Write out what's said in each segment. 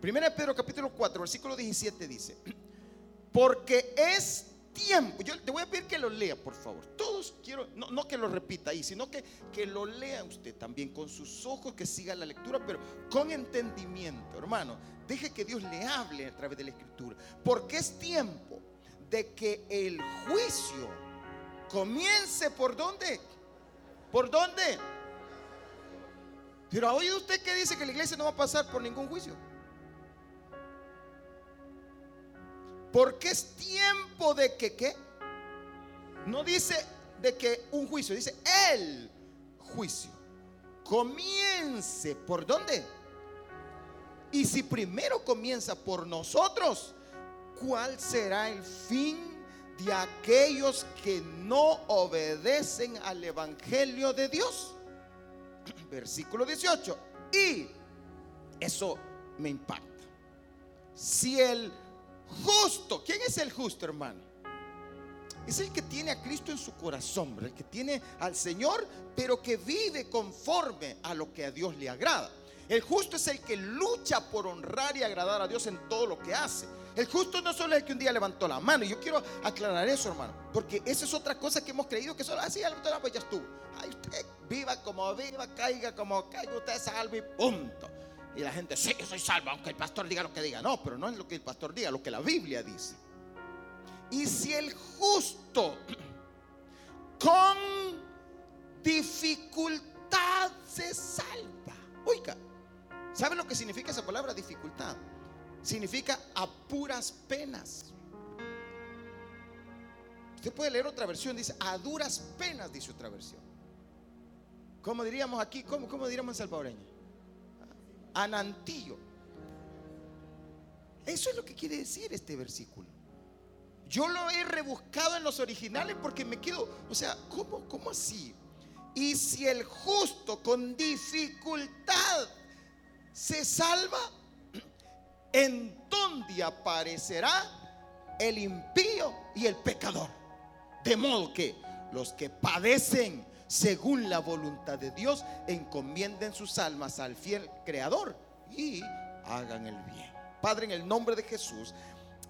Primera Pedro capítulo 4, versículo 17 dice, porque es tiempo, yo te voy a pedir que lo lea, por favor. Todos quiero, no, no que lo repita ahí, sino que, que lo lea usted también con sus ojos, que siga la lectura, pero con entendimiento, hermano. Deje que Dios le hable a través de la escritura, porque es tiempo de que el juicio comience por dónde? ¿Por dónde? Pero ha oído usted que dice que la iglesia no va a pasar por ningún juicio. Porque es tiempo de que qué? No dice de que un juicio, dice el juicio. Comience por dónde? Y si primero comienza por nosotros, ¿cuál será el fin de aquellos que no obedecen al Evangelio de Dios? Versículo 18. Y eso me impacta. Si el justo, ¿quién es el justo, hermano? Es el que tiene a Cristo en su corazón, el que tiene al Señor, pero que vive conforme a lo que a Dios le agrada. El justo es el que lucha por honrar y agradar a Dios en todo lo que hace. El justo no solo es el que un día levantó la mano. Y yo quiero aclarar eso, hermano. Porque esa es otra cosa que hemos creído que solo así levantó la mano, pues ya estuvo. Ay, usted viva como viva, caiga como caiga, usted es salvo y punto. Y la gente, sí, yo soy salvo, aunque el pastor diga lo que diga. No, pero no es lo que el pastor diga, lo que la Biblia dice. Y si el justo con dificultad se salva. Oiga, ¿sabe lo que significa esa palabra dificultad? Significa a puras penas. Usted puede leer otra versión, dice a duras penas, dice otra versión. ¿Cómo diríamos aquí? ¿Cómo, cómo diríamos en salvadoreño? Anantillo. Eso es lo que quiere decir este versículo. Yo lo he rebuscado en los originales porque me quedo, o sea, ¿cómo, cómo así? Y si el justo con dificultad se salva, en donde aparecerá el impío y el pecador. De modo que los que padecen según la voluntad de Dios encomienden sus almas al fiel Creador y hagan el bien. Padre, en el nombre de Jesús,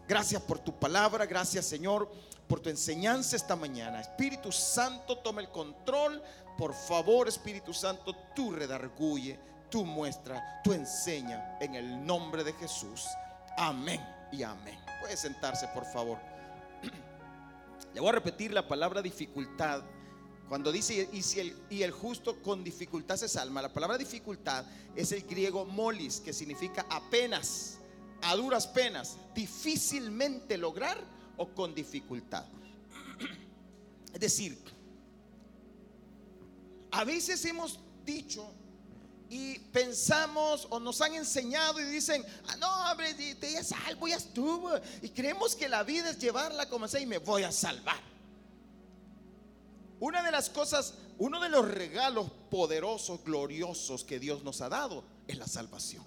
gracias por tu palabra, gracias Señor por tu enseñanza esta mañana. Espíritu Santo, toma el control. Por favor, Espíritu Santo, tú redarguye, tú muestra, tú enseña en el nombre de Jesús. Amén y amén. Puede sentarse, por favor. Le voy a repetir la palabra dificultad. Cuando dice y, si el, y el justo con dificultad se salma, la palabra dificultad es el griego molis, que significa apenas, a duras penas, difícilmente lograr o con dificultad. Es decir, a veces hemos dicho y pensamos o nos han enseñado y dicen, ah, no, hombre, te ya salvo, ya estuvo. Y creemos que la vida es llevarla como sea y me voy a salvar. Una de las cosas, uno de los regalos poderosos, gloriosos que Dios nos ha dado es la salvación.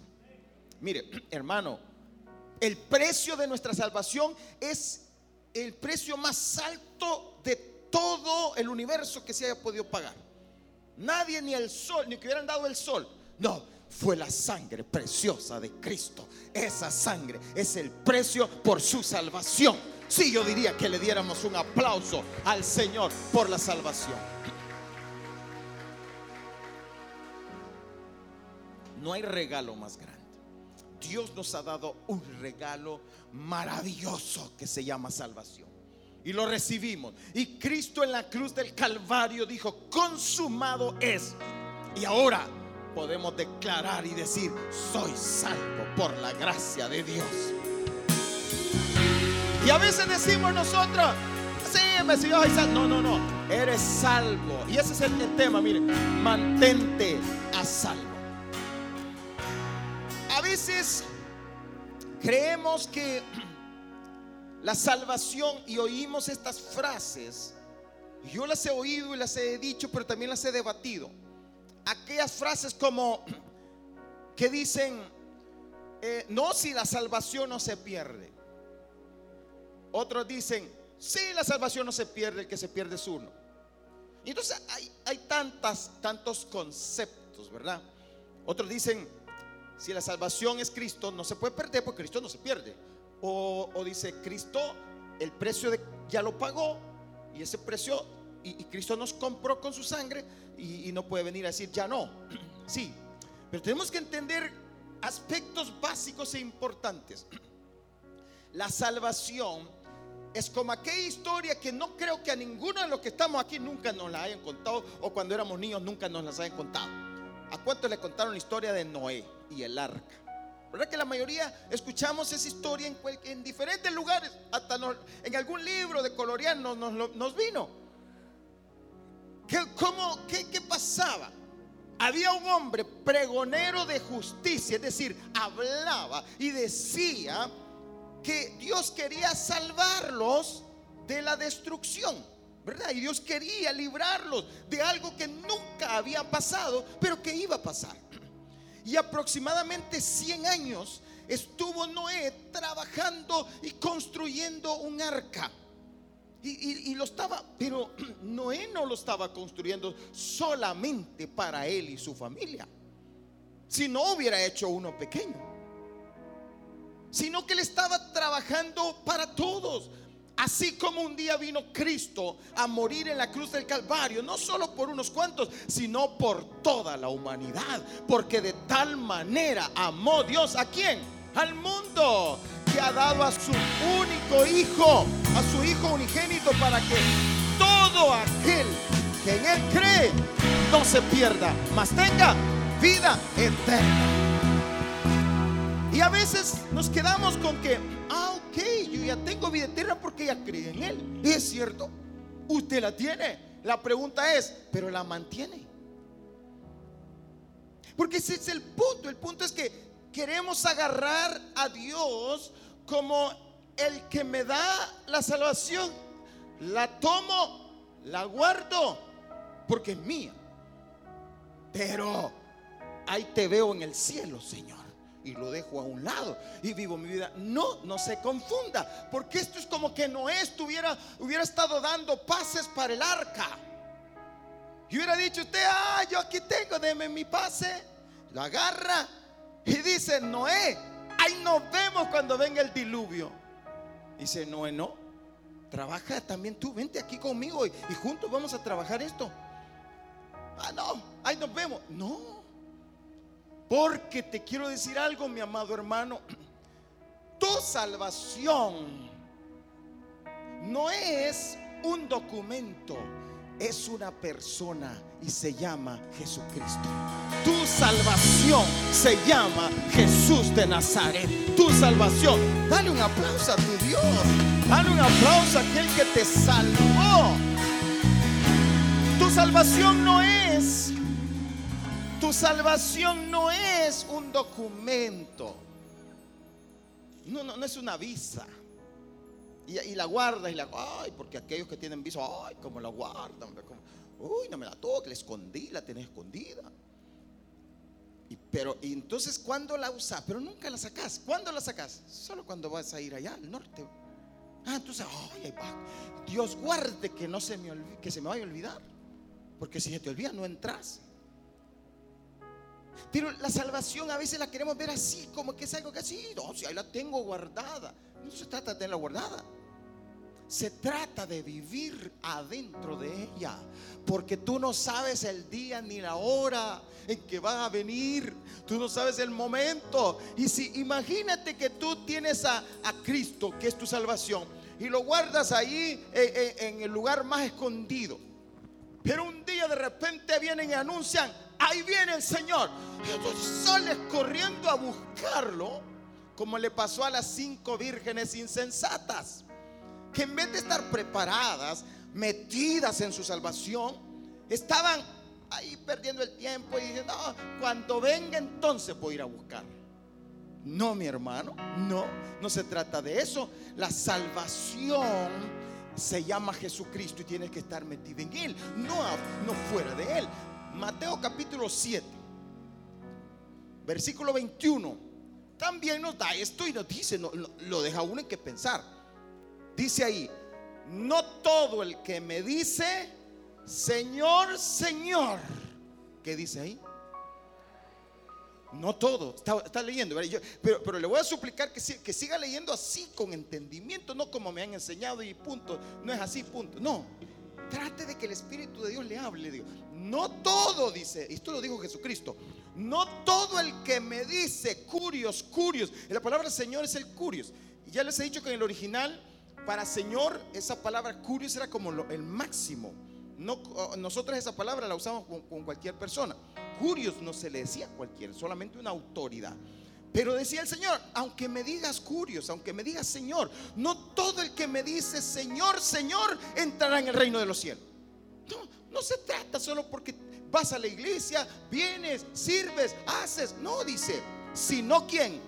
Mire, hermano, el precio de nuestra salvación es el precio más alto de todo el universo que se haya podido pagar. Nadie ni el sol, ni que hubieran dado el sol. No, fue la sangre preciosa de Cristo. Esa sangre es el precio por su salvación. Sí, yo diría que le diéramos un aplauso al Señor por la salvación. No hay regalo más grande. Dios nos ha dado un regalo maravilloso que se llama salvación. Y lo recibimos. Y Cristo en la cruz del Calvario dijo, consumado es. Y ahora podemos declarar y decir, soy salvo por la gracia de Dios. Y a veces decimos nosotros, sí, Mesías, no, no, no, eres salvo. Y ese es el, el tema, miren, mantente a salvo. A veces creemos que la salvación y oímos estas frases, yo las he oído y las he dicho, pero también las he debatido. Aquellas frases como que dicen, eh, no si la salvación no se pierde. Otros dicen, sí, la salvación no se pierde, el que se pierde es uno. Y entonces hay, hay tantas, tantos conceptos, ¿verdad? Otros dicen, si la salvación es Cristo, no se puede perder porque Cristo no se pierde. O, dice, Cristo, el precio de, ya lo pagó y ese precio, y, Cristo nos compró con su sangre y, y no puede venir a decir, ya no. Sí, pero tenemos que entender aspectos básicos e importantes. La salvación es como aquella historia que no creo que a ninguno de los que estamos aquí nunca nos la hayan contado o cuando éramos niños nunca nos las hayan contado. ¿A cuántos le contaron la historia de Noé y el arca? ¿Verdad que la mayoría escuchamos esa historia en, diferentes lugares? Hasta en algún libro de coloreano nos, vino. ¿Qué, cómo, qué, ¿Qué pasaba? Había un hombre pregonero de justicia, es decir, hablaba y decía que Dios quería salvarlos de la destrucción, ¿verdad? Y Dios quería librarlos de algo que nunca había pasado, pero que iba a pasar. Y aproximadamente 100 años estuvo Noé trabajando y construyendo un arca. Y, lo estaba, pero Noé no lo estaba construyendo solamente para él y su familia. Si no hubiera hecho uno pequeño sino que él estaba trabajando para todos. Así como un día vino Cristo a morir en la cruz del Calvario, no solo por unos cuantos, sino por toda la humanidad. Porque de tal manera amó Dios a quién? Al mundo, que ha dado a su único hijo, a su hijo unigénito, para que todo aquel que en él cree no se pierda, mas tenga vida eterna. A veces nos quedamos con que, ah, ok, yo ya tengo vida eterna porque ya cree en Él. Y es cierto, usted la tiene. La pregunta es, ¿pero la mantiene? Porque ese es el punto. El punto es que queremos agarrar a Dios como el que me da la salvación. La tomo, la guardo, porque es mía. Pero ahí te veo en el cielo, Señor y lo dejo a un lado y vivo mi vida. No, no se confunda, porque esto es como que Noé estuviera, hubiera estado dando pases para el arca. Y hubiera dicho usted, ah, yo aquí tengo, deme mi pase. Lo agarra y dice, Noé, ahí nos vemos cuando venga el diluvio. Dice, Noé, no, trabaja también tú, vente aquí conmigo y, y juntos vamos a trabajar esto. Ah, no, ahí nos vemos. No, porque te quiero decir algo, mi amado hermano. Tu salvación no es un documento, es una persona y se llama Jesucristo. Tu salvación se llama Jesús de Nazaret. Tu salvación. Dale un aplauso a tu Dios. Dale un aplauso a aquel que te salvó. Tu salvación no es salvación no es un documento. No, no, no es una visa. Y, la guardas y la. Ay, porque aquellos que tienen visa, ay, como la guardan. uy, no me la toque, la escondí, la tenés escondida. Y, pero, y entonces, ¿cuándo la usas? Pero nunca la sacas. ¿Cuándo la sacas? Solo cuando vas a ir allá al norte. Ah, entonces, ay, Dios guarde que no se me que se me vaya a olvidar. Porque si se te olvida, no entras. Pero la salvación a veces la queremos ver así, como que es algo que así, no, si ahí la tengo guardada. No se trata de tenerla guardada. Se trata de vivir adentro de ella. Porque tú no sabes el día ni la hora en que va a venir. Tú no sabes el momento. Y si imagínate que tú tienes a, Cristo, que es tu salvación, y lo guardas ahí en, en el lugar más escondido. Pero un día de repente vienen y anuncian, ahí viene el Señor. Y corriendo a buscarlo, como le pasó a las cinco vírgenes insensatas, que en vez de estar preparadas, metidas en su salvación, estaban ahí perdiendo el tiempo y diciendo, cuando venga entonces voy a ir a buscar. No, mi hermano, no, no se trata de eso. La salvación se llama Jesucristo y tienes que estar metido en Él, no, no fuera de Él. Mateo capítulo 7, versículo 21, también nos da esto y nos dice, lo deja uno en que pensar. Dice ahí, no todo el que me dice, Señor, Señor, ¿qué dice ahí? No todo, está, leyendo, pero, pero, le voy a suplicar que, que siga leyendo así, con entendimiento, no como me han enseñado y punto. No es así, punto. No, trate de que el Espíritu de Dios le hable. Digo. No todo, dice, esto lo dijo Jesucristo, no todo el que me dice curios, curios, la palabra Señor es el curios. Ya les he dicho que en el original, para Señor, esa palabra curios era como el máximo. No, nosotros esa palabra la usamos con, cualquier persona. Curios no se le decía a cualquiera, solamente una autoridad. Pero decía el Señor, aunque me digas curios, aunque me digas Señor, no todo el que me dice Señor, Señor, entrará en el reino de los cielos. No se trata solo porque vas a la iglesia, vienes, sirves, haces. No, dice, sino quién?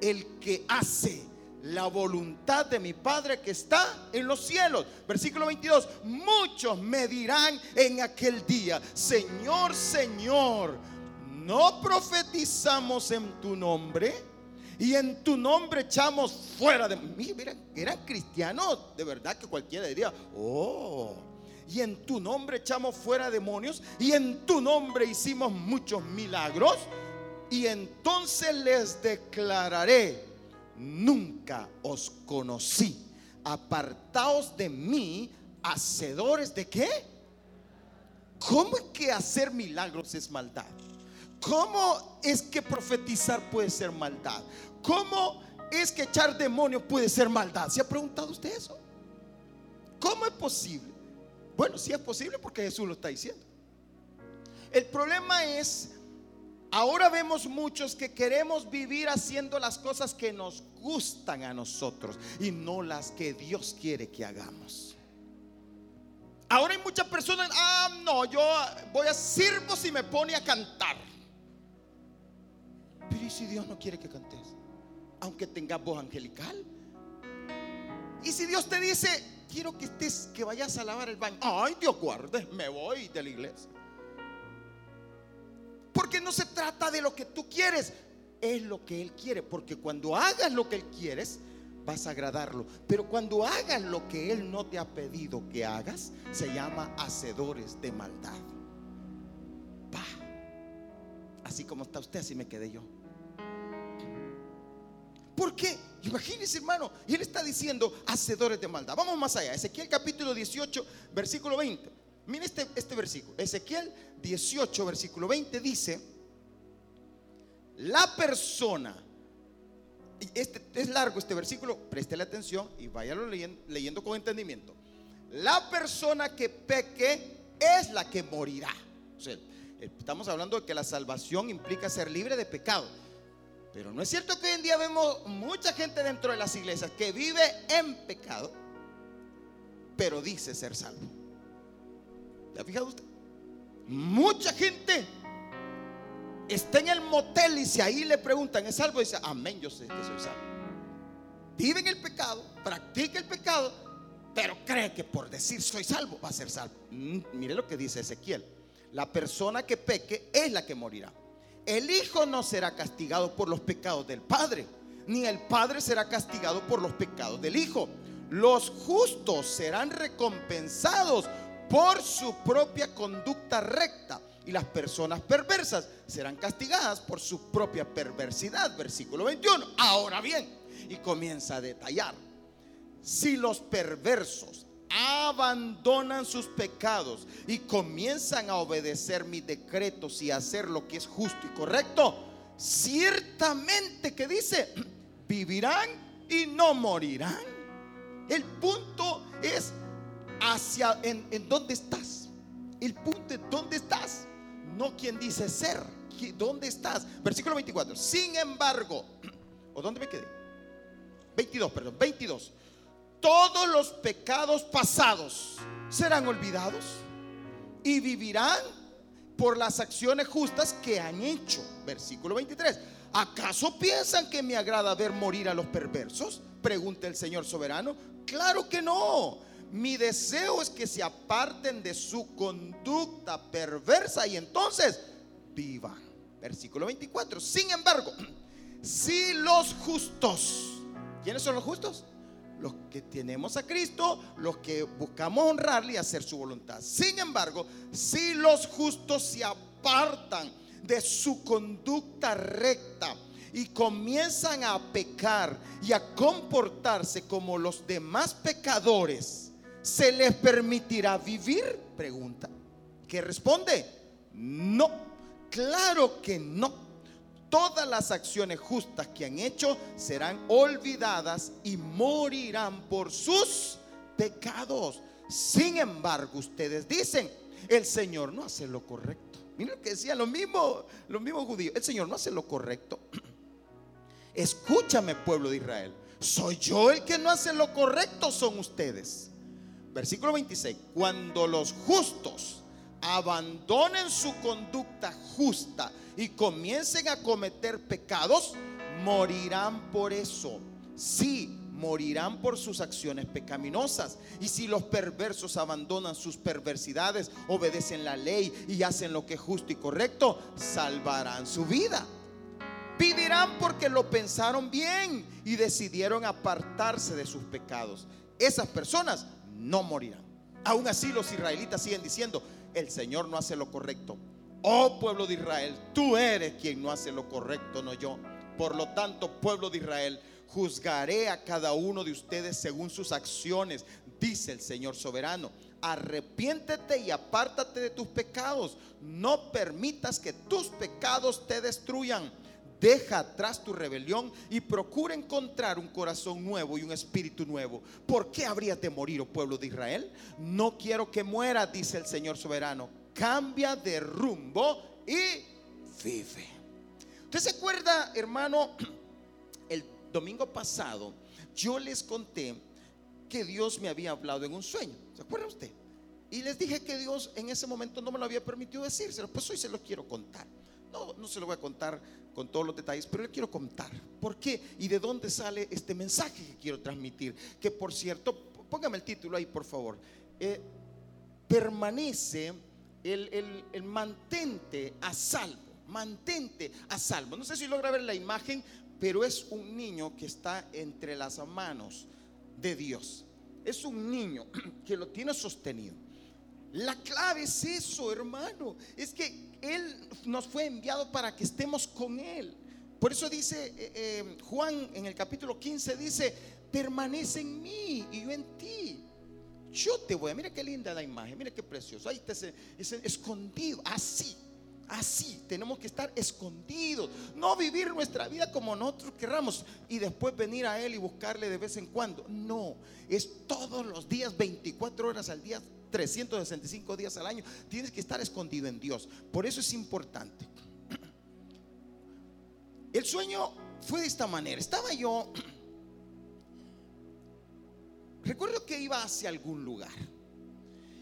El que hace la voluntad de mi Padre que está en los cielos. Versículo 22. Muchos me dirán en aquel día, Señor, Señor, ¿no profetizamos en tu nombre? Y en tu nombre echamos fuera de... Mira, eran cristianos, de verdad que cualquiera diría, oh, y en tu nombre echamos fuera demonios, y en tu nombre hicimos muchos milagros. Y entonces les declararé, nunca os conocí. Apartaos de mí, hacedores de qué? ¿Cómo es que hacer milagros es maldad? ¿Cómo es que profetizar puede ser maldad? ¿Cómo es que echar demonios puede ser maldad? ¿Se ha preguntado usted eso? ¿Cómo es posible? Bueno, sí es posible porque Jesús lo está diciendo. El problema es Ahora vemos muchos que queremos vivir haciendo las cosas que nos gustan a nosotros y no las que Dios quiere que hagamos. Ahora hay muchas personas, ah, no, yo voy a sirvo si me pone a cantar. Pero ¿y si Dios no quiere que cantes? Aunque tengas voz angelical. Y si Dios te dice, quiero que estés, que vayas a lavar el baño. Ay, Dios guarde, me voy de la iglesia. Porque no se trata de lo que tú quieres, es lo que Él quiere. Porque cuando hagas lo que Él quieres, vas a agradarlo. Pero cuando hagas lo que Él no te ha pedido que hagas, se llama hacedores de maldad. Así como está usted, así me quedé yo. ¿Por qué? Imagínese, hermano. Él está diciendo hacedores de maldad. Vamos más allá. Ezequiel capítulo 18, versículo 20. Mire este, este versículo. Ezequiel 18, versículo 20 dice, la persona, este, es largo este versículo, la atención y váyalo leyendo, leyendo con entendimiento. La persona que peque es la que morirá. estamos hablando de que la salvación implica ser libre de pecado. Pero no es cierto que hoy en día vemos mucha gente dentro de las iglesias que vive en pecado, pero dice ser salvo. ¿Ya fijado usted? Mucha gente está en el motel y si ahí le preguntan, ¿es salvo? Dice, amén, yo sé que soy salvo. Vive en el pecado, practica el pecado, pero cree que por decir soy salvo va a ser salvo. Mm, mire lo que dice Ezequiel. La persona que peque es la que morirá. El hijo no será castigado por los pecados del padre, ni el padre será castigado por los pecados del hijo. Los justos serán recompensados por su propia conducta recta. Y las personas perversas serán castigadas por su propia perversidad. Versículo 21. Ahora bien, y comienza a detallar. Si los perversos abandonan sus pecados y comienzan a obedecer mis decretos y hacer lo que es justo y correcto, ciertamente que dice, vivirán y no morirán. El punto es hacia en, dónde estás. El punto es dónde estás. No quien dice ser. ¿Dónde estás? Versículo 24. Sin embargo, ¿o dónde me quedé? 22, perdón, 22. Todos los pecados pasados serán olvidados y vivirán por las acciones justas que han hecho. Versículo 23. ¿Acaso piensan que me agrada ver morir a los perversos? Pregunta el Señor soberano. Claro que no mi deseo es que se aparten de su conducta perversa y entonces vivan. Versículo 24. Sin embargo, si los justos, ¿quiénes son los justos? Los que tenemos a Cristo, los que buscamos honrarle y hacer su voluntad. Sin embargo, si los justos se apartan de su conducta recta y comienzan a pecar y a comportarse como los demás pecadores, ¿se les permitirá vivir? Pregunta. ¿Qué responde? No. Claro que no. Todas las acciones justas que han hecho serán olvidadas y morirán por sus pecados. Sin embargo, ustedes dicen, el Señor no hace lo correcto. Miren lo que decían los mismos, los mismos judíos. El Señor no hace lo correcto. Escúchame, pueblo de Israel. Soy yo el que no hace lo correcto, son ustedes. Versículo 26. Cuando los justos abandonen su conducta justa y comiencen a cometer pecados, morirán por eso. Sí, morirán por sus acciones pecaminosas. Y si los perversos abandonan sus perversidades, obedecen la ley y hacen lo que es justo y correcto, salvarán su vida. Vivirán porque lo pensaron bien y decidieron apartarse de sus pecados. Esas personas no morirán. Aún así los israelitas siguen diciendo, el Señor no hace lo correcto. Oh pueblo de Israel, tú eres quien no hace lo correcto, no yo. Por lo tanto, pueblo de Israel, juzgaré a cada uno de ustedes según sus acciones, dice el Señor soberano. Arrepiéntete y apártate de tus pecados. No permitas que tus pecados te destruyan. Deja atrás tu rebelión y procura encontrar un corazón nuevo y un espíritu nuevo. ¿Por qué habrías de morir, oh pueblo de Israel? No quiero que muera, dice el Señor soberano. Cambia de rumbo y vive. ¿Usted se acuerda, hermano? El domingo pasado yo les conté que Dios me había hablado en un sueño. ¿Se acuerda usted? Y les dije que Dios en ese momento no me lo había permitido decírselo. Pues hoy se lo quiero contar. No, no se lo voy a contar con todos los detalles, pero le quiero contar por qué y de dónde sale este mensaje que quiero transmitir. Que por cierto, póngame el título ahí, por favor. Eh, permanece el, el, mantente a salvo, mantente a salvo. No sé si logra ver la imagen, pero es un niño que está entre las manos de Dios. Es un niño que lo tiene sostenido. La clave es eso, hermano. Es que Él nos fue enviado para que estemos con Él. Por eso dice eh, eh, Juan en el capítulo 15, dice, permanece en mí y yo en ti. Yo te voy mira qué linda la imagen, mira qué precioso. Ahí está ese, escondido, así. Así, tenemos que estar escondidos, no vivir nuestra vida como nosotros querramos y después venir a Él y buscarle de vez en cuando. No, es todos los días, 24 horas al día, 365 días al año, tienes que estar escondido en Dios. Por eso es importante. El sueño fue de esta manera. Estaba yo, recuerdo que iba hacia algún lugar.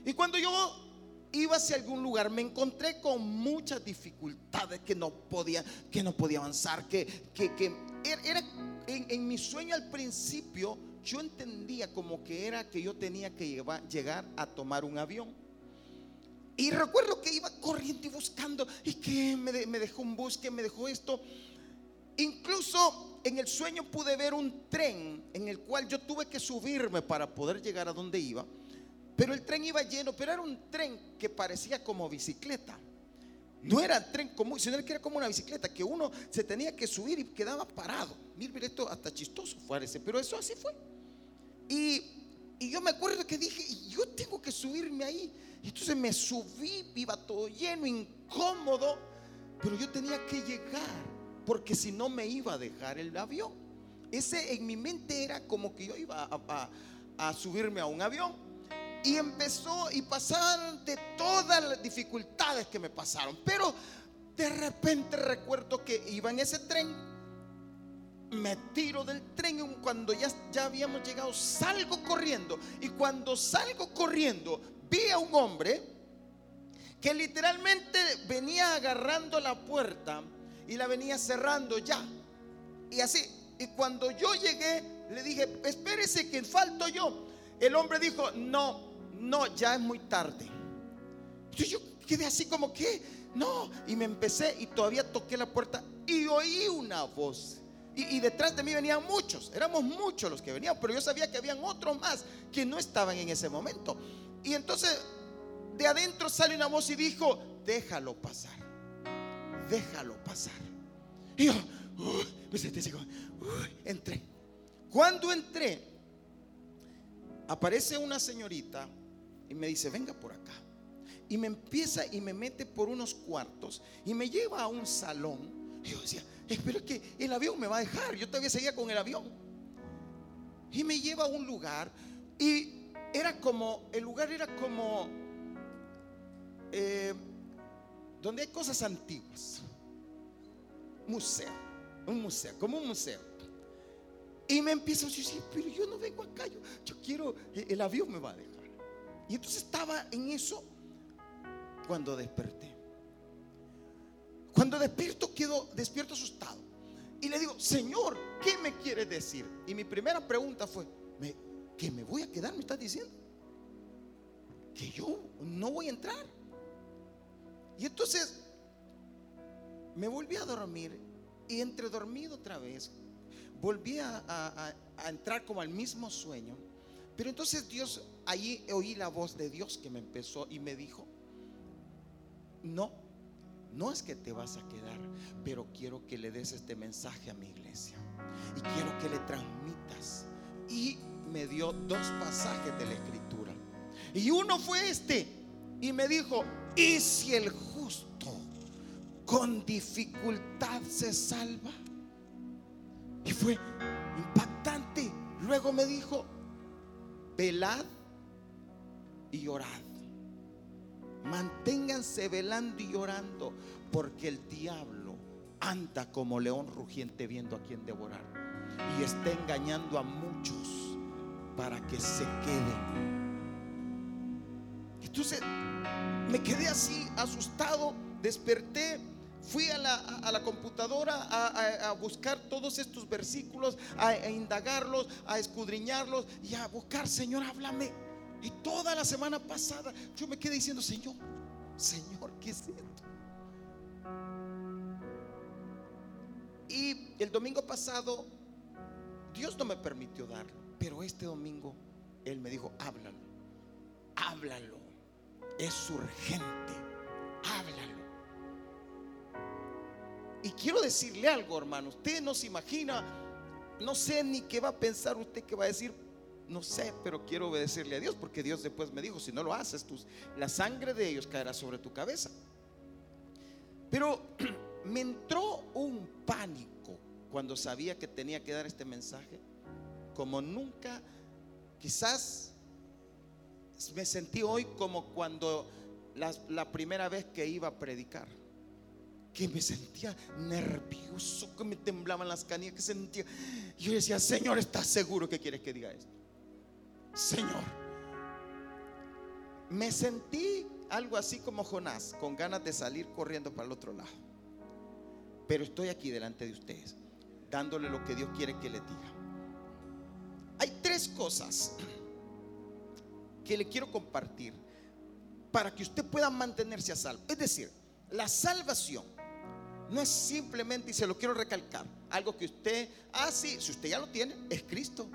Y cuando yo iba hacia algún lugar, me encontré con muchas dificultades que no podía, que no podía avanzar, que, que, que era en, en mi sueño al principio yo entendía como que era que yo tenía que llegar a tomar un avión. Y recuerdo que iba corriendo y buscando, y que me, dejó un bus, que me dejó esto. Incluso en el sueño pude ver un tren en el cual yo tuve que subirme para poder llegar a donde iba. Pero el tren iba lleno, pero era un tren que parecía como bicicleta. No era tren común, sino que era como una bicicleta, que uno se tenía que subir y quedaba parado. Mira, esto hasta chistoso parece, pero eso así fue. Y, yo me acuerdo que dije, yo tengo que subirme ahí. Y entonces me subí, iba todo lleno, incómodo, pero yo tenía que llegar, porque si no me iba a dejar el avión. Ese en mi mente era como que yo iba a, a subirme a un avión. Y empezó y pasaron de todas las dificultades que me pasaron. Pero de repente recuerdo que iba en ese tren me tiro del tren cuando ya, ya habíamos llegado, salgo corriendo. Y cuando salgo corriendo, vi a un hombre que literalmente venía agarrando la puerta y la venía cerrando ya. Y así, y cuando yo llegué, le dije, espérese que falto yo. El hombre dijo, no, no, ya es muy tarde. yo quedé así como que, no, y me empecé y todavía toqué la puerta y oí una voz y, detrás de mí venían muchos, éramos muchos los que venían, pero yo sabía que habían otros más que no estaban en ese momento. Y entonces de adentro sale una voz y dijo, déjalo pasar, déjalo pasar. Y yo, me sentí así entré. Cuando entré, aparece una señorita y me dice, venga por acá. Y me empieza y me mete por unos cuartos y me lleva a un salón. Y yo decía, espero que el avión me va a dejar. Yo todavía seguía con el avión. Y me lleva a un lugar y era como, el lugar era como, eh, donde hay cosas antiguas. Museo, un museo, como un museo. Y me empiezo a decir, pero yo no vengo acá, yo, yo quiero, el avión me va a dejar. Y entonces estaba en eso cuando desperté. Cuando despierto quedo despierto asustado. Y le digo, Señor, ¿qué me quieres decir? Y mi primera pregunta fue, ¿que me voy a quedar? ¿Me estás diciendo? Que yo no voy a entrar. Y entonces me volví a dormir y entre dormido otra vez, volví a, entrar como al mismo sueño. Pero entonces Dios, allí oí la voz de Dios que me empezó y me dijo, no, no es que te vas a quedar, pero quiero que le des este mensaje a mi iglesia. Y quiero que le transmitas. Y me dio dos pasajes de la escritura. Y uno fue este. Y me dijo, ¿y si el justo con dificultad se salva? Y fue impactante. Luego me dijo, velad y orad. Manténganse velando y orando, porque el diablo anda como león rugiente viendo a quien devorar. Y está engañando a muchos para que se queden. Entonces me quedé así asustado, desperté Fui a la, computadora a, buscar todos estos versículos, a, indagarlos, a escudriñarlos y a buscar, Señor, háblame. Y toda la semana pasada yo me quedé diciendo, Señor, Señor, ¿qué es esto? Y el domingo pasado, Dios no me permitió darlo, pero este domingo Él me dijo, háblalo, háblalo, es urgente, háblalo. Y quiero decirle algo, hermano. Usted no se imagina, no sé ni qué va a pensar usted que va a decir. No sé, pero quiero obedecerle a Dios porque Dios después me dijo, si no lo haces, tú, la sangre de ellos caerá sobre tu cabeza. Pero me entró un pánico cuando sabía que tenía que dar este mensaje, como nunca, quizás me sentí hoy como cuando la primera vez que iba a predicar que me sentía nervioso, que me temblaban las canillas, que sentía. Yo decía, Señor, ¿estás seguro que quieres que diga esto? Señor, me sentí algo así como Jonás, con ganas de salir corriendo para el otro lado. Pero estoy aquí delante de ustedes, dándole lo que Dios quiere que le diga. Hay tres cosas que le quiero compartir para que usted pueda mantenerse a salvo. Es decir, la salvación no es simplemente, y se lo quiero recalcar, algo que usted, ah, si usted ya lo tiene, es Cristo.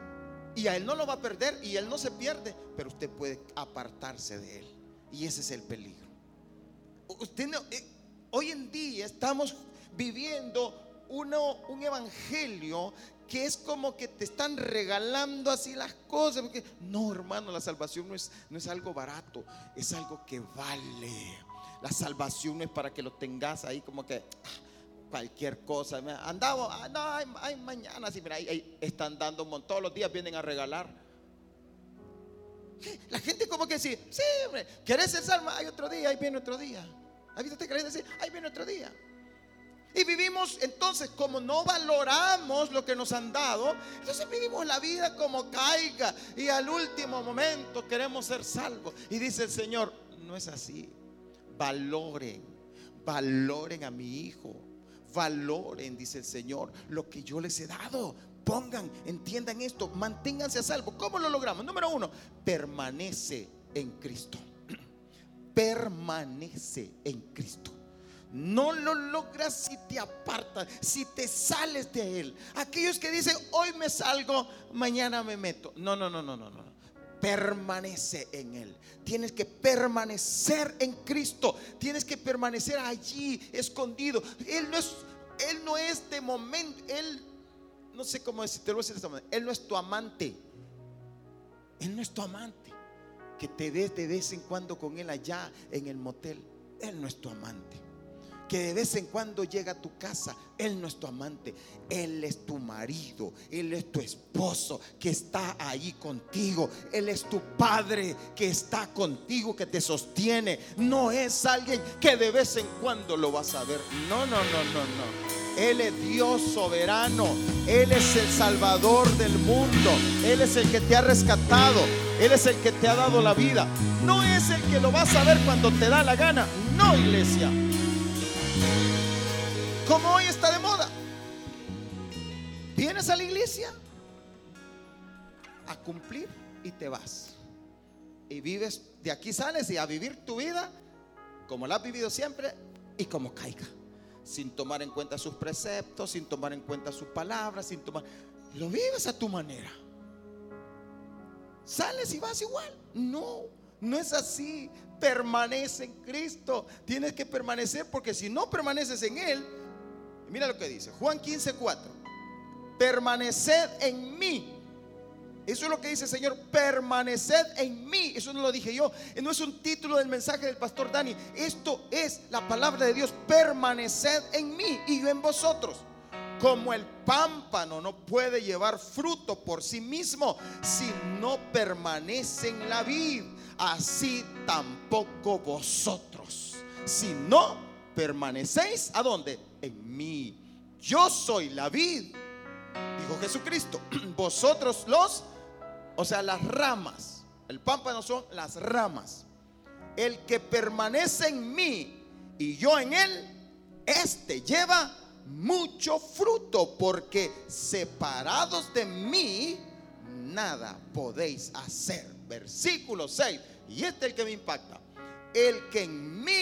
Y a Él no lo va a perder y Él no se pierde, pero usted puede apartarse de Él. Y ese es el peligro. Eh, hoy en día estamos viviendo uno, un evangelio que es como que te están regalando así las cosas. Porque, no, hermano, la salvación no es, no es algo barato, es algo que vale. La salvación no es para que lo tengas ahí como que ah, cualquier cosa. Andamos, ah, no, hay, mañana, sí, mira, ahí, están dando un montón, todos los días vienen a regalar. La gente como que sí, sí, hombre, ¿querés ser salvo? Hay otro día, ahí viene otro día. ¿Has visto que decir? Ahí viene otro día. Y vivimos entonces como no valoramos lo que nos han dado, entonces vivimos la vida como caiga y al último momento queremos ser salvos. Y dice el Señor, no es así valoren, valoren a mi hijo, valoren, dice el Señor, lo que yo les he dado. Pongan, entiendan esto, manténganse a salvo. ¿Cómo lo logramos? Número uno, permanece en Cristo. Permanece en Cristo. No lo logras si te apartas, si te sales de Él. Aquellos que dicen, hoy me salgo, mañana me meto. No, no, no, no, no, no. Permanece en Él. Tienes que permanecer en Cristo. Tienes que permanecer allí, escondido. Él no es, Él no es de momento. Él, no sé cómo decirte, lo voy a decir de esta manera. Él no es tu amante. Él no es tu amante. Que te des de vez en cuando con Él allá en el motel. Él no es tu amante que de vez en cuando llega a tu casa. Él no es tu amante, Él es tu marido, Él es tu esposo que está ahí contigo, Él es tu padre que está contigo, que te sostiene. No es alguien que de vez en cuando lo vas a ver. No, no, no, no, no. Él es Dios soberano, Él es el Salvador del mundo, Él es el que te ha rescatado, Él es el que te ha dado la vida. No es el que lo vas a ver cuando te da la gana, no iglesia como hoy está de moda. Vienes a la iglesia a cumplir y te vas. Y vives, de aquí sales y a vivir tu vida como la has vivido siempre y como caiga. Sin tomar en cuenta sus preceptos, sin tomar en cuenta sus palabras, sin tomar... Lo vives a tu manera. Sales y vas igual. No, no es así. Permanece en Cristo. Tienes que permanecer porque si no permaneces en Él, Mira lo que dice. Juan 15, 4. Permaneced en mí. Eso es lo que dice el Señor. Permaneced en mí. Eso no lo dije yo. No es un título del mensaje del pastor Dani. Esto es la palabra de Dios. Permaneced en mí y yo en vosotros. Como el pámpano no puede llevar fruto por sí mismo si no permanece en la vid, así tampoco vosotros. Si no permanecéis, ¿a dónde? En mí. Yo soy la vid, dijo Jesucristo. Vosotros los, o sea, las ramas. El pámpano son las ramas. El que permanece en mí y yo en él, este lleva mucho fruto, porque separados de mí, nada podéis hacer. Versículo 6. Y este es el que me impacta. El que en mí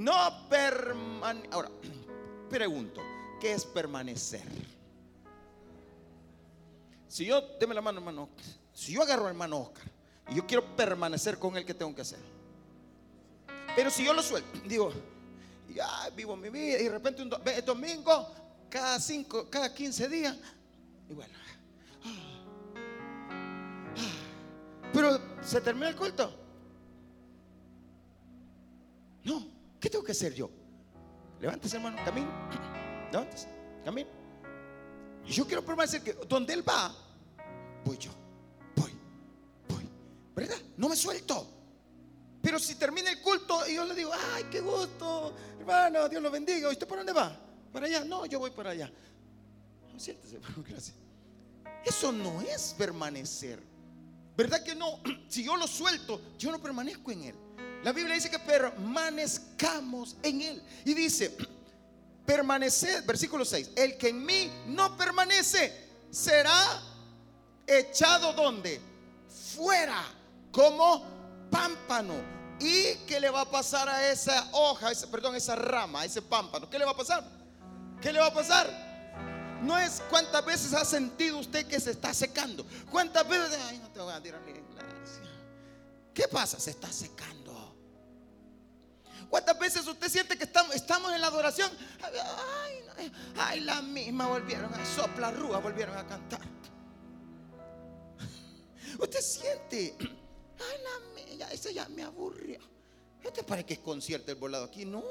no permanece. Ahora, pregunto, ¿qué es permanecer? Si yo, deme la mano, hermano, si yo agarro al hermano Oscar y yo quiero permanecer con él, ¿qué tengo que hacer? Pero si yo lo suelto, digo, ya vivo mi vida y de repente un domingo, cada cinco, cada 15 días, y bueno, ah, ah, pero se termina el culto. No, ¿qué tengo que hacer yo? Levántese, hermano, camino. Levántese, camino. Y yo quiero permanecer que donde Él va, voy yo. Voy, voy. ¿Verdad? No me suelto. Pero si termina el culto y yo le digo, ay, qué gusto, hermano, Dios lo bendiga. ¿Y usted por dónde va? ¿Para allá? No, yo voy para allá. No, siéntese, hermano, gracias. Eso no es permanecer. ¿Verdad que no? Si yo lo suelto, yo no permanezco en Él. La Biblia dice que permanezcamos en Él. Y dice, permaneced, versículo 6, el que en mí no permanece será echado donde? Fuera, como pámpano. ¿Y qué le va a pasar a esa hoja, perdón, esa rama, a ese pámpano? ¿Qué le va a pasar? ¿Qué le va a pasar? No es cuántas veces ha sentido usted que se está secando. ¿Cuántas veces? Ay, no te voy a tirar ¿Qué pasa? Se está secando. ¿Cuántas veces usted siente que estamos, en la adoración? Ay, la misma volvieron a soplar rúa, volvieron a cantar. Usted siente, ay, la mía, ese ya me aburrió. ¿Este para que es concierto el volado aquí? No.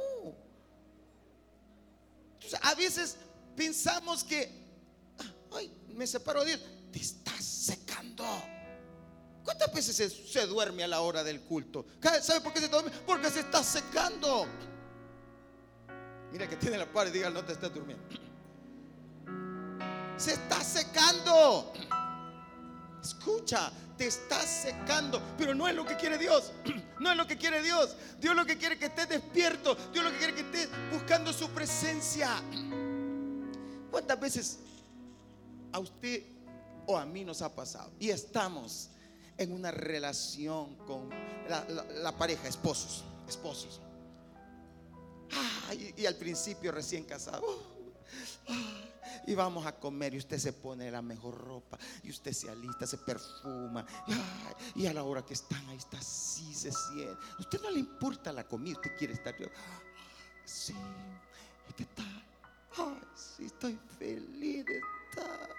a veces pensamos que, ay, me separo de Dios. Te estás secando. ¿Cuántas veces se, duerme a la hora del culto? ¿Sabe por qué se duerme? Porque se está secando. Mira que tiene la pared, diga, no te estás durmiendo. Se está secando. Escucha, te está secando, pero no es lo que quiere Dios. No es lo que quiere Dios. Dios lo que quiere que estés despierto. Dios lo que quiere que estés buscando su presencia. ¿Cuántas veces a usted o a mí nos ha pasado? Y estamos en una relación con la, pareja, esposos, esposos. y, al principio recién casado. y vamos a comer y usted se pone la mejor ropa y usted se alista, se perfuma y a la hora que están ahí está así, se siente. A usted no le importa la comida, usted quiere estar. Sí, ¿qué tal? Ay, sí, estoy feliz de estar.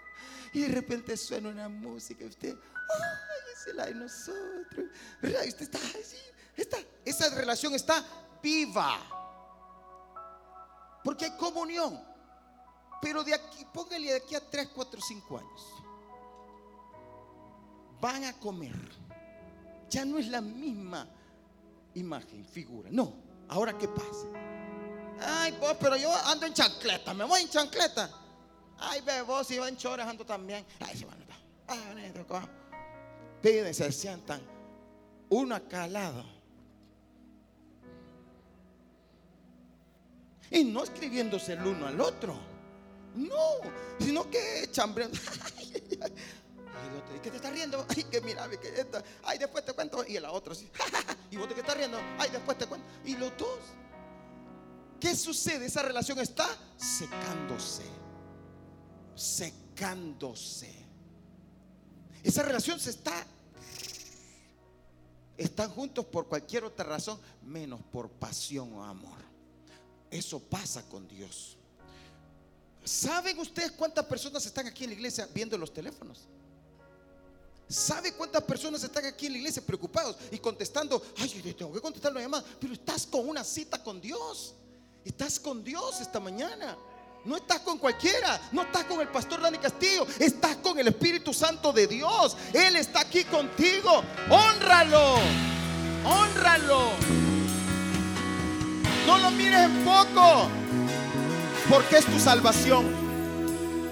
Y de repente suena una música y usted, es la de nosotros. ¿Verdad? Usted esa relación está viva. Porque hay comunión. Pero de aquí, póngale de aquí a 3, 4, 5 años. Van a comer. Ya no es la misma imagen, figura. No, ahora qué pasa. Ay, vos, pero yo ando en chancleta, me voy en chancleta. Ay, ve, vos iba en chores, ando también. Ay, se van a Ay, Piden, se sientan. Uno acá al lado. Y no escribiéndose el uno al otro. No, sino que chambreando. ¿qué te estás riendo? Ay, que mira, que esta. Ay, después te cuento. Y el otro, sí. Y vos te que estás riendo. Ay, después te cuento. Y los dos. ¿Qué sucede? Esa relación está secándose. Secándose. Esa relación se está. Están juntos por cualquier otra razón, menos por pasión o amor. Eso pasa con Dios. ¿Saben ustedes cuántas personas están aquí en la iglesia viendo los teléfonos? ¿Sabe cuántas personas están aquí en la iglesia preocupados y contestando? Ay, tengo que contestar la llamada. Pero estás con una cita con Dios. Estás con Dios esta mañana. No estás con cualquiera, no estás con el pastor Dani Castillo, estás con el Espíritu Santo de Dios. Él está aquí contigo. Honralo, honralo. No lo mires en poco, porque es tu salvación.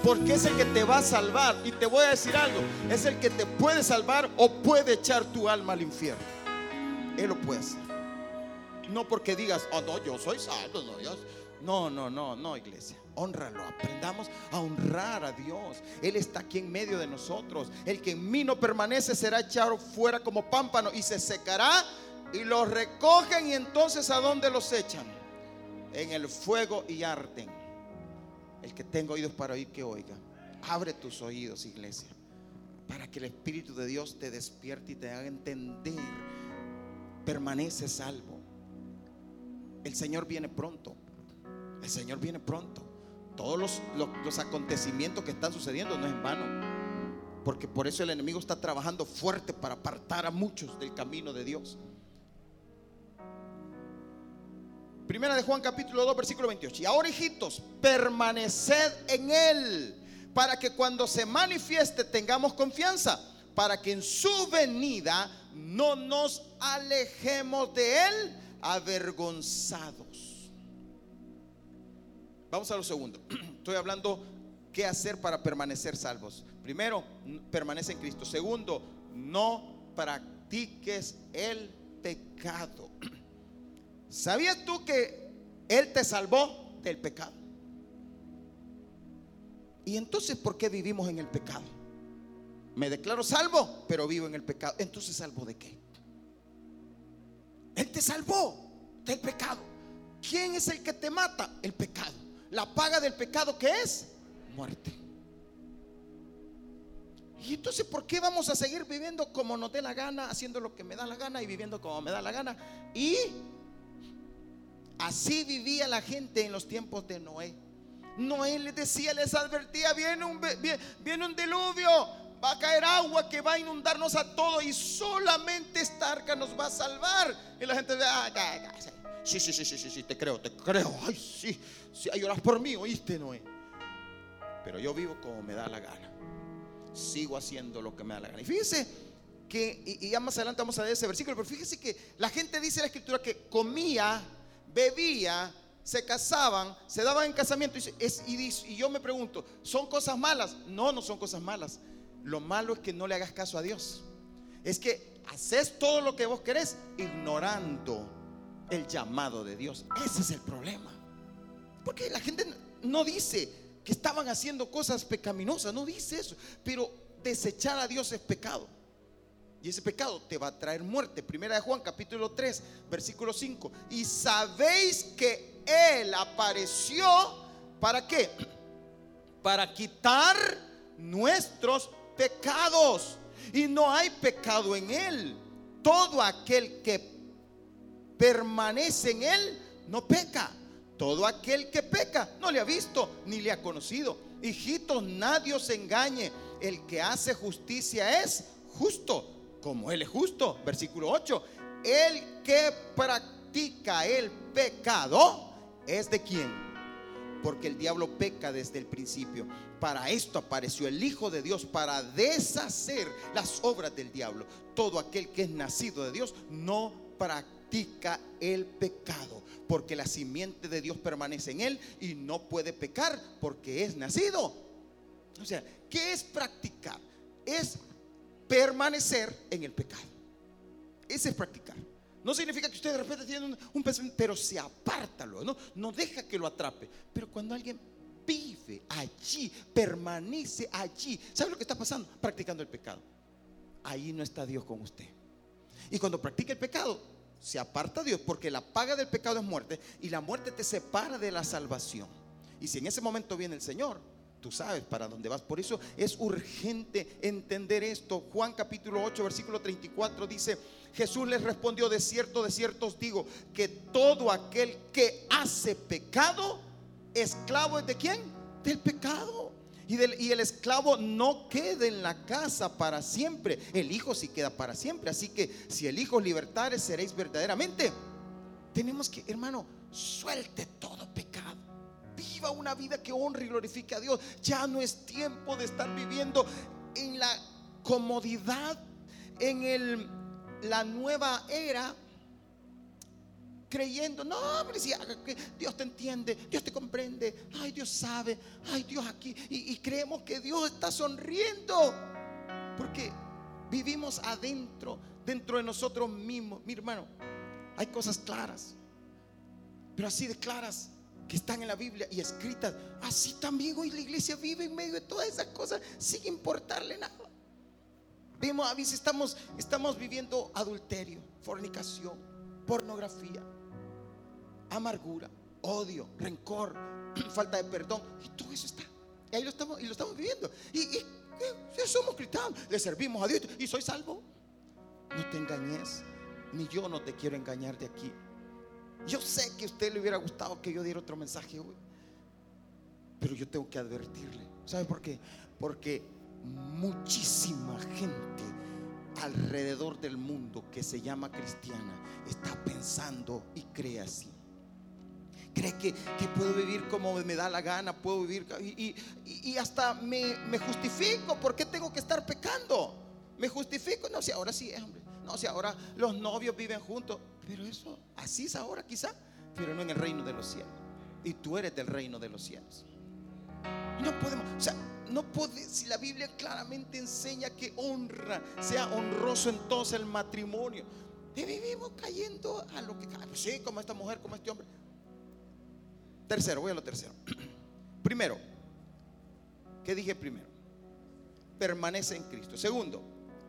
Porque es el que te va a salvar. Y te voy a decir algo, es el que te puede salvar o puede echar tu alma al infierno. Él lo puede hacer. No porque digas, oh no, yo soy salvo. No, no, no, no, iglesia. Honralo, aprendamos a honrar a Dios. Él está aquí en medio de nosotros. El que en mí no permanece será echado fuera como pámpano y se secará y los recogen y entonces a dónde los echan? En el fuego y arden. El que tenga oídos para oír, que oiga. Abre tus oídos, iglesia, para que el Espíritu de Dios te despierte y te haga entender. Permanece salvo. El Señor viene pronto. El Señor viene pronto. Todos los, los, acontecimientos que están sucediendo no es en vano. Porque por eso el enemigo está trabajando fuerte para apartar a muchos del camino de Dios. Primera de Juan capítulo 2 versículo 28. Y ahora hijitos, permaneced en él para que cuando se manifieste tengamos confianza, para que en su venida no nos alejemos de él avergonzados. Vamos a lo segundo. Estoy hablando qué hacer para permanecer salvos. Primero, permanece en Cristo. Segundo, no practiques el pecado. ¿Sabías tú que Él te salvó del pecado? ¿Y entonces por qué vivimos en el pecado? Me declaro salvo, pero vivo en el pecado. Entonces, ¿salvo de qué? Él te salvó del pecado. ¿Quién es el que te mata? El pecado. La paga del pecado que es muerte. Y entonces, ¿por qué vamos a seguir viviendo como nos dé la gana, haciendo lo que me da la gana y viviendo como me da la gana? Y así vivía la gente en los tiempos de Noé. Noé les decía, les advertía, viene un, viene un diluvio, va a caer agua que va a inundarnos a todos y solamente esta arca nos va a salvar. Y la gente dice, ah, sí, sí, sí, sí, sí, sí, te creo, te creo. Ay, sí, sí, hay oras por mí, oíste, Noé. Pero yo vivo como me da la gana. Sigo haciendo lo que me da la gana. Y fíjense que, y, ya más adelante vamos a ver ese versículo, pero fíjense que la gente dice en la escritura que comía, bebía, se casaban, se daban en casamiento. Y, y yo me pregunto, ¿son cosas malas? No, no son cosas malas. Lo malo es que no le hagas caso a Dios. Es que haces todo lo que vos querés ignorando el llamado de Dios. Ese es el problema. Porque la gente no dice que estaban haciendo cosas pecaminosas, no dice eso. Pero desechar a Dios es pecado. Y ese pecado te va a traer muerte. Primera de Juan capítulo 3, versículo 5. Y sabéis que Él apareció para qué? para quitar nuestros pecados. Y no hay pecado en Él. Todo aquel que permanece en Él no peca. Todo aquel que peca no le ha visto ni le ha conocido. Hijitos, nadie os engañe. El que hace justicia es justo, como Él es justo. Versículo 8. El que practica el pecado es de quién? Porque el diablo peca desde el principio. Para esto apareció el Hijo de Dios, para deshacer las obras del diablo. Todo aquel que es nacido de Dios no practica el pecado, porque la simiente de Dios permanece en él y no puede pecar porque es nacido. O sea, ¿qué es practicar? Es permanecer en el pecado. Ese es practicar. No significa que usted de repente tiene un, pensamiento, pero se apártalo, ¿no? no deja que lo atrape. Pero cuando alguien vive allí, permanece allí, ¿sabe lo que está pasando? Practicando el pecado. Ahí no está Dios con usted. Y cuando practica el pecado, se aparta Dios porque la paga del pecado es muerte y la muerte te separa de la salvación. Y si en ese momento viene el Señor, Tú sabes para dónde vas. Por eso es urgente entender esto. Juan capítulo 8, versículo 34 dice, Jesús les respondió, de cierto, de cierto os digo, que todo aquel que hace pecado, esclavo es de quién? Del pecado. Y, y, el esclavo no queda en la casa para siempre. El hijo sí queda para siempre. Así que si el hijo libertares seréis verdaderamente. Tenemos que, hermano, suelte todo pecado viva una vida que honre y glorifique a Dios. Ya no es tiempo de estar viviendo en la comodidad, en el, la nueva era creyendo, no, hombre, si Dios te entiende, Dios te comprende, ay, Dios sabe, ay, Dios aquí, y, y, creemos que Dios está sonriendo, porque vivimos adentro, dentro de nosotros mismos. Mi hermano, hay cosas claras, pero así de claras que están en la Biblia y escritas. Así también hoy la iglesia vive en medio de todas esas cosas sin importarle nada. Vemos, a veces estamos, estamos viviendo adulterio, fornicación, pornografía, amargura, odio, rencor, falta de perdón. Y todo eso está. Y ahí lo estamos, y lo estamos viviendo. Y, y, somos cristianos, le servimos a Dios y soy salvo. No te engañes, ni yo no te quiero engañar de aquí. Yo sé que a usted le hubiera gustado que yo diera otro mensaje hoy. Pero yo tengo que advertirle. ¿Sabe por qué? Porque muchísima gente alrededor del mundo que se llama cristiana está pensando y cree así. Cree que, puedo vivir como me da la gana, puedo vivir y, hasta me, me, justifico. ¿Por qué tengo que estar pecando? Me justifico. No, si ahora sí, hombre. No, si ahora los novios viven juntos. Pero eso, así es ahora quizá, pero no en el reino de los cielos. Y tú eres del reino de los cielos. No podemos, o sea, no puede, si la Biblia claramente enseña que honra, sea honroso entonces el matrimonio. Y vivimos cayendo a lo que cae. Pues sí, como esta mujer, como este hombre. Tercero, voy a lo tercero. Primero, ¿qué dije primero? Permanece en Cristo. Segundo,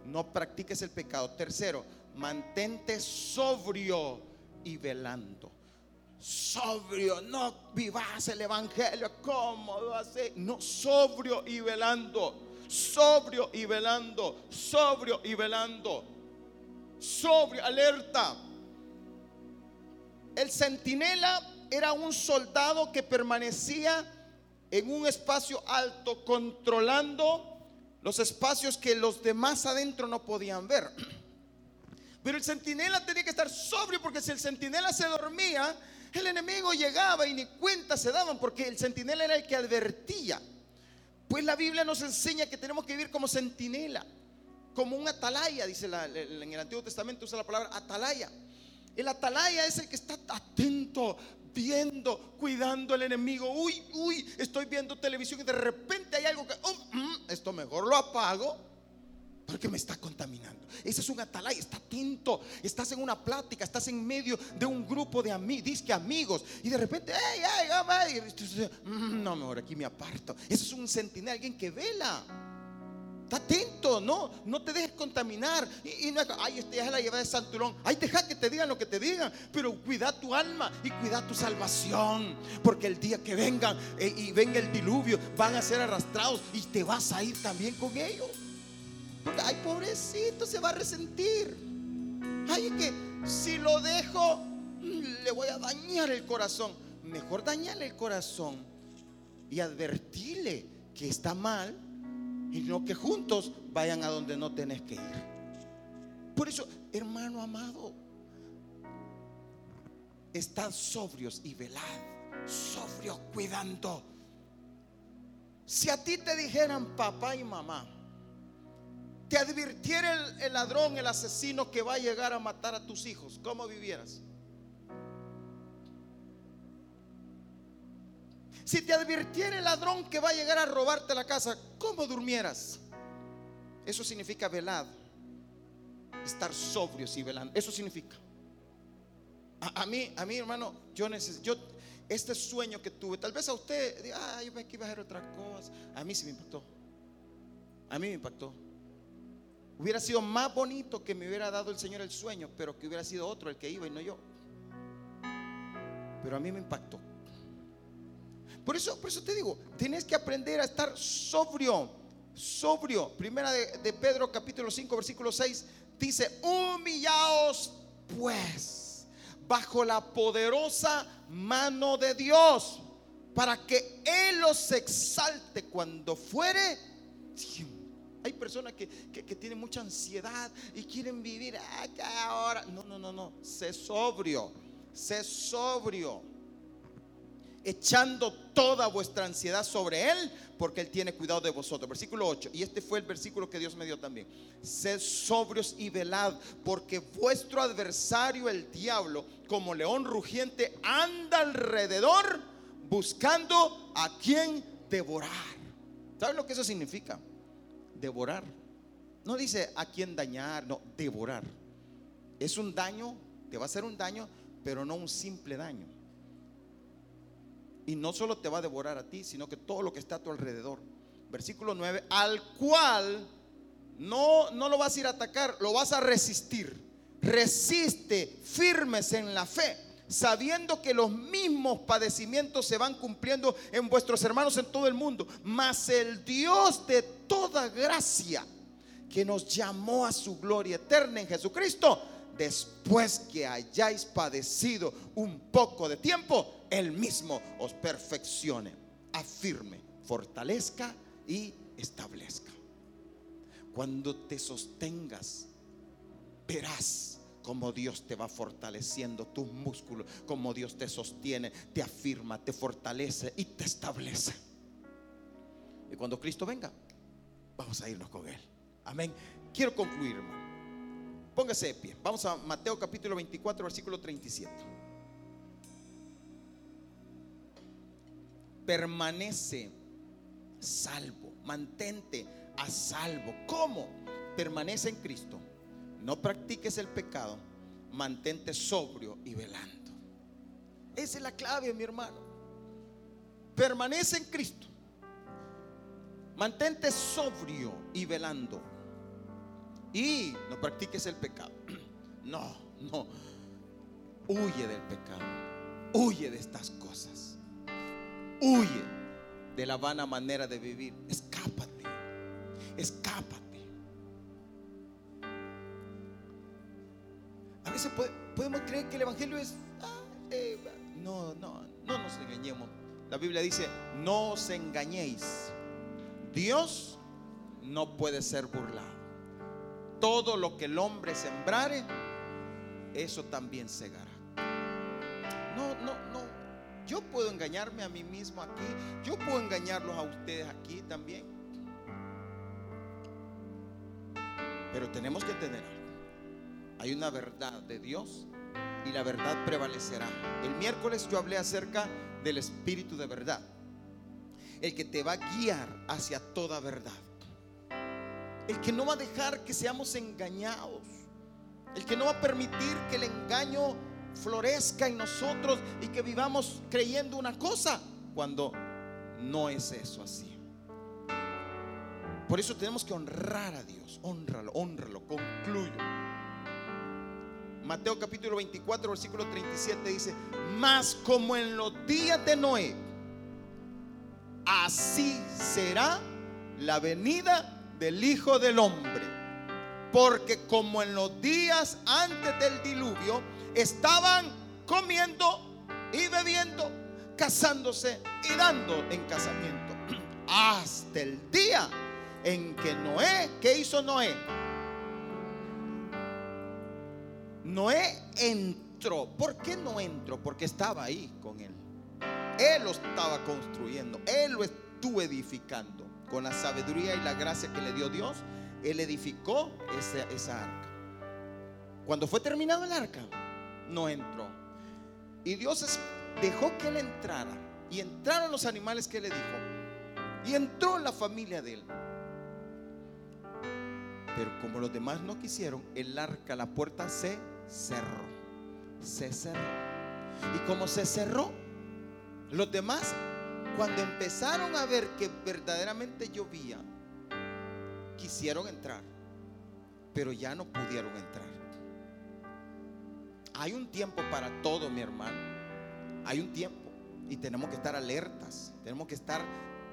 no practiques el pecado. Tercero, mantente sobrio y velando. Sobrio, no vivas el evangelio cómodo así, no sobrio y velando. Sobrio y velando, sobrio y velando. Sobrio, alerta. El centinela era un soldado que permanecía en un espacio alto controlando los espacios que los demás adentro no podían ver. Pero el centinela tenía que estar sobrio porque si el centinela se dormía, el enemigo llegaba y ni cuenta se daban porque el centinela era el que advertía. Pues la Biblia nos enseña que tenemos que vivir como centinela, como un atalaya, dice en el Antiguo Testamento usa la palabra atalaya. El atalaya es el que está atento, viendo, cuidando al enemigo. Uy, uy, estoy viendo televisión y de repente hay algo que, oh, mm, esto mejor lo apago porque me está contaminando. Ese es un atalay, está atento. Estás en una plática, estás en medio de un grupo de amigos, que amigos, y de repente, hey, hey, mm, no, mejor aquí me aparto. Ese es un centinela, alguien que vela. Está atento, no, no te dejes contaminar. Y, no, ay, este ya se la lleva de Santurón. Ay, deja que te digan lo que te digan. Pero cuida tu alma y cuida tu salvación. Porque el día que vengan eh, y venga el diluvio, van a ser arrastrados y te vas a ir también con ellos. Porque, ay, pobrecito, se va a resentir. Ay, es que si lo dejo, le voy a dañar el corazón. Mejor dañarle el corazón y advertirle que está mal y no que juntos vayan a donde no tenés que ir. Por eso, hermano amado, estad sobrios y velad, sobrios cuidando. Si a ti te dijeran papá y mamá, te advirtiera el, ladrón, el asesino que va a llegar a matar a tus hijos, ¿cómo vivieras? Si te advirtiera el ladrón que va a llegar a robarte la casa, ¿cómo durmieras? Eso significa velad. Estar sobrios y velando. Eso significa. A, mí, a mí, hermano, yo necesito. este sueño que tuve, tal vez a usted ah, yo me que iba a hacer otra cosa. A mí sí me impactó. A mí me impactó. Hubiera sido más bonito que me hubiera dado el Señor el sueño, pero que hubiera sido otro el que iba y no yo. Pero a mí me impactó. Por eso, por eso te digo, tienes que aprender a estar sobrio, sobrio. Primera de, Pedro capítulo 5 versículo 6 dice, humillaos pues bajo la poderosa mano de Dios para que Él los exalte cuando fuere. Hay personas que, que, tienen mucha ansiedad y quieren vivir acá ahora. No, no, no, no. Sé sobrio. Sé sobrio echando toda vuestra ansiedad sobre Él, porque Él tiene cuidado de vosotros. Versículo 8, y este fue el versículo que Dios me dio también. Sed sobrios y velad, porque vuestro adversario, el diablo, como león rugiente, anda alrededor buscando a quien devorar. ¿Saben lo que eso significa? Devorar. No dice a quien dañar, no, devorar. Es un daño, te va a hacer un daño, pero no un simple daño y no solo te va a devorar a ti, sino que todo lo que está a tu alrededor. Versículo 9, al cual no, no lo vas a ir a atacar, lo vas a resistir. Resiste firmes en la fe, sabiendo que los mismos padecimientos se van cumpliendo en vuestros hermanos en todo el mundo. Mas el Dios de toda gracia, que nos llamó a su gloria eterna en Jesucristo, después que hayáis padecido un poco de tiempo, él mismo os perfeccione, afirme, fortalezca y establezca. Cuando te sostengas, verás como Dios te va fortaleciendo tus músculos, como Dios te sostiene, te afirma, te fortalece y te establece. Y cuando Cristo venga, vamos a irnos con Él. Amén. Quiero concluir, hermano. Póngase de pie. Vamos a Mateo capítulo 24, versículo 37. permanece salvo, mantente a salvo. ¿Cómo? Permanece en Cristo. No practiques el pecado, mantente sobrio y velando. Esa es la clave, mi hermano. Permanece en Cristo. Mantente sobrio y velando. Y no practiques el pecado. No, no. Huye del pecado. Huye de estas cosas. Huye de la vana manera de vivir. Escápate. Escápate. Veces podemos creer que el Evangelio es... Ah, eh, no, no, no nos engañemos. La Biblia dice, no os engañéis. Dios no puede ser burlado. Todo lo que el hombre sembrare, eso también segará. No, no, no, yo puedo engañarme a mí mismo aquí. Yo puedo engañarlos a ustedes aquí también. Pero tenemos que tener algo. Hay una verdad de Dios y la verdad prevalecerá. El miércoles yo hablé acerca del Espíritu de verdad. El que te va a guiar hacia toda verdad. El que no va a dejar que seamos engañados. El que no va a permitir que el engaño florezca en nosotros y que vivamos creyendo una cosa cuando no es eso así. Por eso tenemos que honrar a Dios. Honralo, honralo. Concluyo. Mateo capítulo 24, versículo 37 dice, más como en los días de Noé, así será la venida del Hijo del Hombre. Porque como en los días antes del diluvio, estaban comiendo y bebiendo, casándose y dando en casamiento. Hasta el día en que Noé, ¿qué hizo Noé? Noé entró. ¿Por qué no entró? Porque estaba ahí con él. Él lo estaba construyendo. Él lo estuvo edificando. Con la sabiduría y la gracia que le dio Dios, él edificó esa, arca. Cuando fue terminado el arca, no entró. Y Dios dejó que él entrara. Y entraron los animales que le dijo. Y entró la familia de él. Pero como los demás no quisieron, el arca, la puerta se cerró. Se cerró. Y como se cerró, los demás, cuando empezaron a ver que verdaderamente llovía, quisieron entrar, pero ya no pudieron entrar. Hay un tiempo para todo, mi hermano. Hay un tiempo. Y tenemos que estar alertas. Tenemos que estar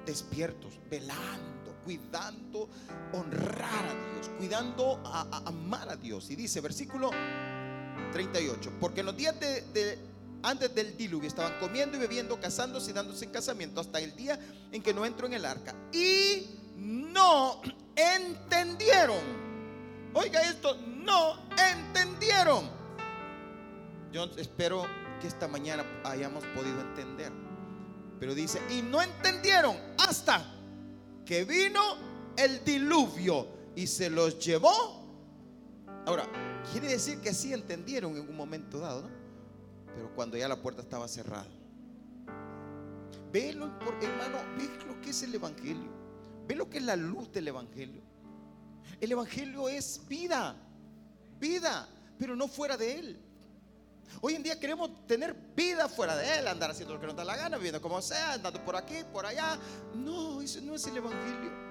despiertos, velando, cuidando, honrar a Dios, cuidando a, amar a Dios. Y dice, versículo 38, porque en los días de, antes del diluvio estaban comiendo y bebiendo, casándose y dándose en casamiento hasta el día en que no entró en el arca. Y no entendieron. Oiga esto, no entendieron. Yo espero que esta mañana hayamos podido entender. Pero dice, y no entendieron hasta que vino el diluvio y se los llevó. Ahora, quiere decir que sí entendieron en un momento dado, ¿no? Pero cuando ya la puerta estaba cerrada. Ve hermano, ve lo que es el Evangelio. Ve lo que es la luz del Evangelio. El Evangelio es vida, vida, pero no fuera de él. Hoy en día queremos tener vida fuera de Él, andar haciendo lo que nos da la gana, viviendo como sea, andando por aquí, por allá. No, eso no es el Evangelio.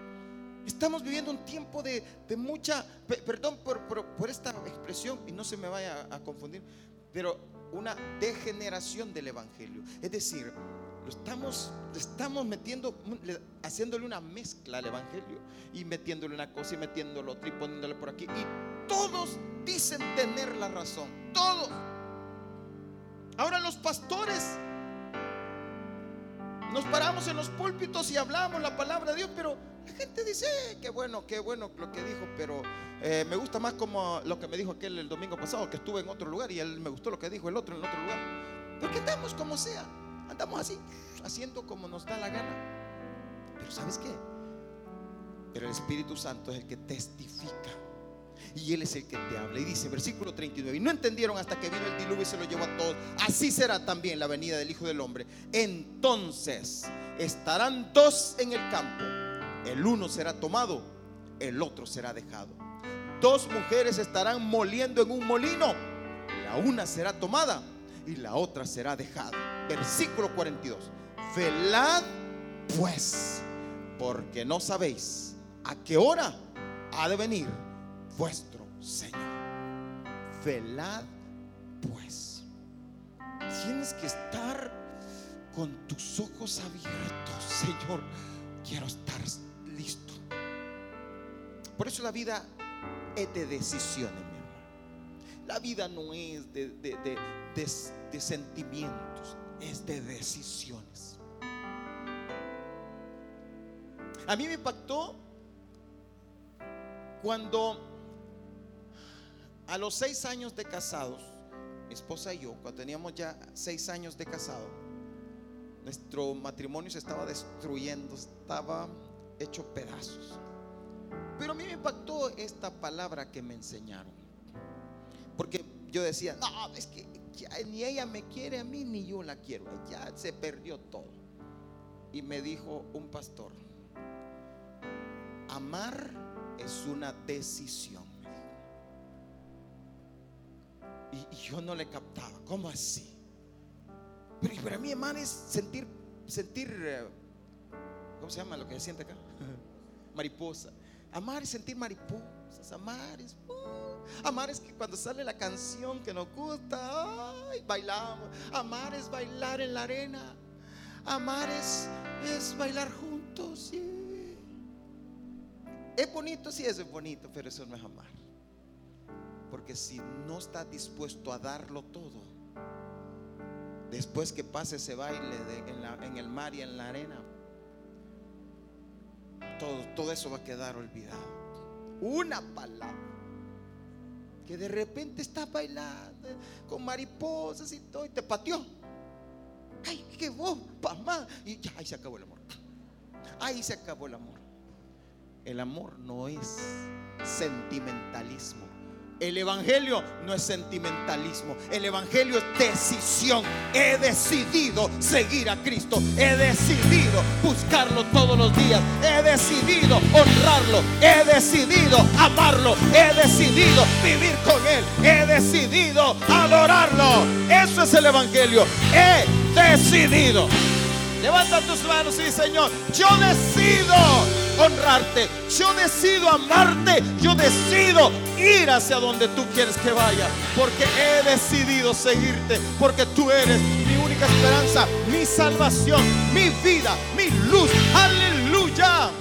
Estamos viviendo un tiempo de, mucha, perdón por, por, esta expresión y no se me vaya a, confundir, pero una degeneración del Evangelio. Es decir, lo estamos, estamos metiendo, haciéndole una mezcla al Evangelio y metiéndole una cosa y metiéndolo otro y poniéndole por aquí. Y todos dicen tener la razón, todos. Ahora los pastores nos paramos en los púlpitos y hablamos la palabra de Dios, pero la gente dice, eh, qué bueno, qué bueno lo que dijo, pero eh, me gusta más como lo que me dijo aquel el domingo pasado, que estuve en otro lugar y él me gustó lo que dijo el otro en otro lugar. Porque andamos como sea, andamos así, haciendo como nos da la gana. Pero ¿sabes qué? Pero el Espíritu Santo es el que testifica y Él es el que te habla. Y dice, versículo 39, y no entendieron hasta que vino el diluvio y se lo llevó a todos. Así será también la venida del Hijo del Hombre. Entonces estarán dos en el campo. El uno será tomado, el otro será dejado. Dos mujeres estarán moliendo en un molino. La una será tomada y la otra será dejada. Versículo 42. Velad pues, porque no sabéis a qué hora ha de venir vuestro Señor. Velad pues. Tienes que estar con tus ojos abiertos. Señor, quiero estar listo. Por eso la vida es de decisiones, mi hermano. La vida no es de, de sentimientos, es de decisiones. A mí me impactó cuando a los seis años de casados, mi esposa y yo, cuando teníamos ya seis años de casado, nuestro matrimonio se estaba destruyendo, estaba hecho pedazos. Pero a mí me impactó esta palabra que me enseñaron. Porque yo decía, no, es que ni ella me quiere a mí, ni yo la quiero. Ya se perdió todo. Y me dijo un pastor, amar es una decisión. Y, yo no le captaba. ¿Cómo así? Pero para mí, hermano, es sentir, sentir, eh, ¿cómo se llama lo que se siente acá? mariposa. Amar es sentir mariposas, amar es... uh, amar es que cuando sale la canción que nos gusta, ay, bailamos. Amar es bailar en la arena. Amar es, es bailar juntos. sí. Es bonito, sí, eso es bonito, pero eso no es amar. Porque si no estás dispuesto a darlo todo, después que pase ese baile en el mar y en la arena, todo, todo eso va a quedar olvidado. Una palabra. Que de repente estás bailando con mariposas y todo y te pateó. Ay, qué vos. Y ya, ahí se acabó el amor. Ahí se acabó el amor. El amor no es sentimentalismo. El evangelio no es sentimentalismo. El evangelio es decisión. He decidido seguir a Cristo. He decidido buscarlo todos los días. He decidido honrarlo. He decidido amarlo. He decidido vivir con Él. He decidido adorarlo. Eso es el evangelio. He decidido. Levanta tus manos y Señor, yo decido honrarte, yo decido amarte, yo decido ir hacia donde tú quieres que vaya, porque he decidido seguirte, porque tú eres mi única esperanza, mi salvación, mi vida, mi luz. Aleluya.